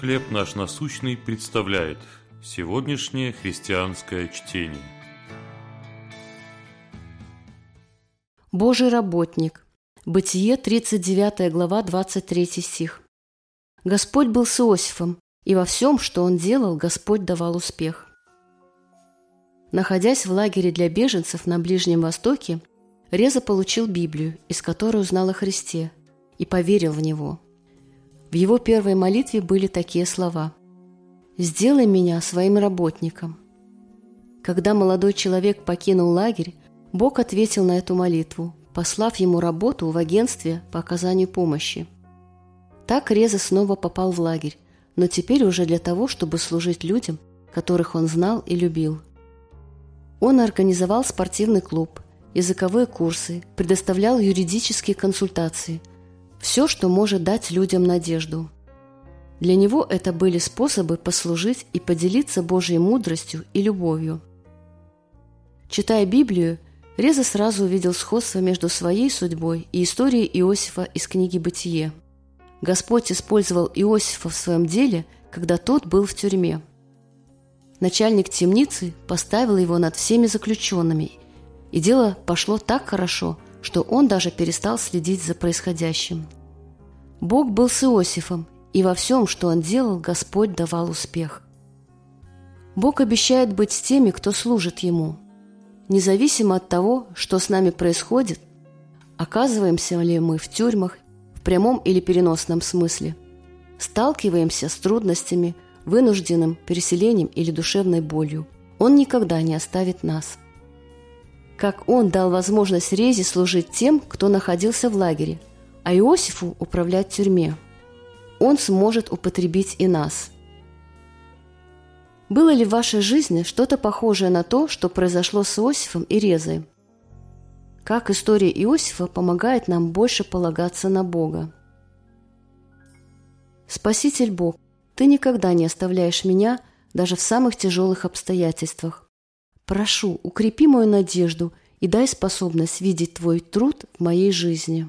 «Хлеб наш насущный» представляет сегодняшнее христианское чтение. Божий работник. Бытие, 39 глава, 23 стих. Господь был с Иосифом, и во всем, что он делал, Господь давал успех. Находясь в лагере для беженцев на Ближнем Востоке, Реза получил Библию, из которой узнал о Христе, и поверил в Него – в его первой молитве были такие слова «Сделай меня своим работником». Когда молодой человек покинул лагерь, Бог ответил на эту молитву, послав ему работу в агентстве по оказанию помощи. Так Реза снова попал в лагерь, но теперь уже для того, чтобы служить людям, которых он знал и любил. Он организовал спортивный клуб, языковые курсы, предоставлял юридические консультации – все, что может дать людям надежду. Для него это были способы послужить и поделиться Божьей мудростью и любовью. Читая Библию, Реза сразу увидел сходство между своей судьбой и историей Иосифа из книги «Бытие». Господь использовал Иосифа в своем деле, когда тот был в тюрьме. Начальник темницы поставил его над всеми заключенными, и дело пошло так хорошо, что он даже перестал следить за происходящим. Бог был с Иосифом, и во всем, что он делал, Господь давал успех. Бог обещает быть с теми, кто служит Ему. Независимо от того, что с нами происходит, оказываемся ли мы в тюрьмах, в прямом или переносном смысле, сталкиваемся с трудностями, вынужденным переселением или душевной болью, Он никогда не оставит нас. Как Он дал возможность Резе служить тем, кто находился в лагере – а Иосифу управлять тюрьме. Он сможет употребить и нас. Было ли в вашей жизни что-то похожее на то, что произошло с Иосифом и Резой? Как история Иосифа помогает нам больше полагаться на Бога? Спаситель Бог, Ты никогда не оставляешь меня даже в самых тяжелых обстоятельствах. Прошу, укрепи мою надежду и дай способность видеть Твой труд в моей жизни.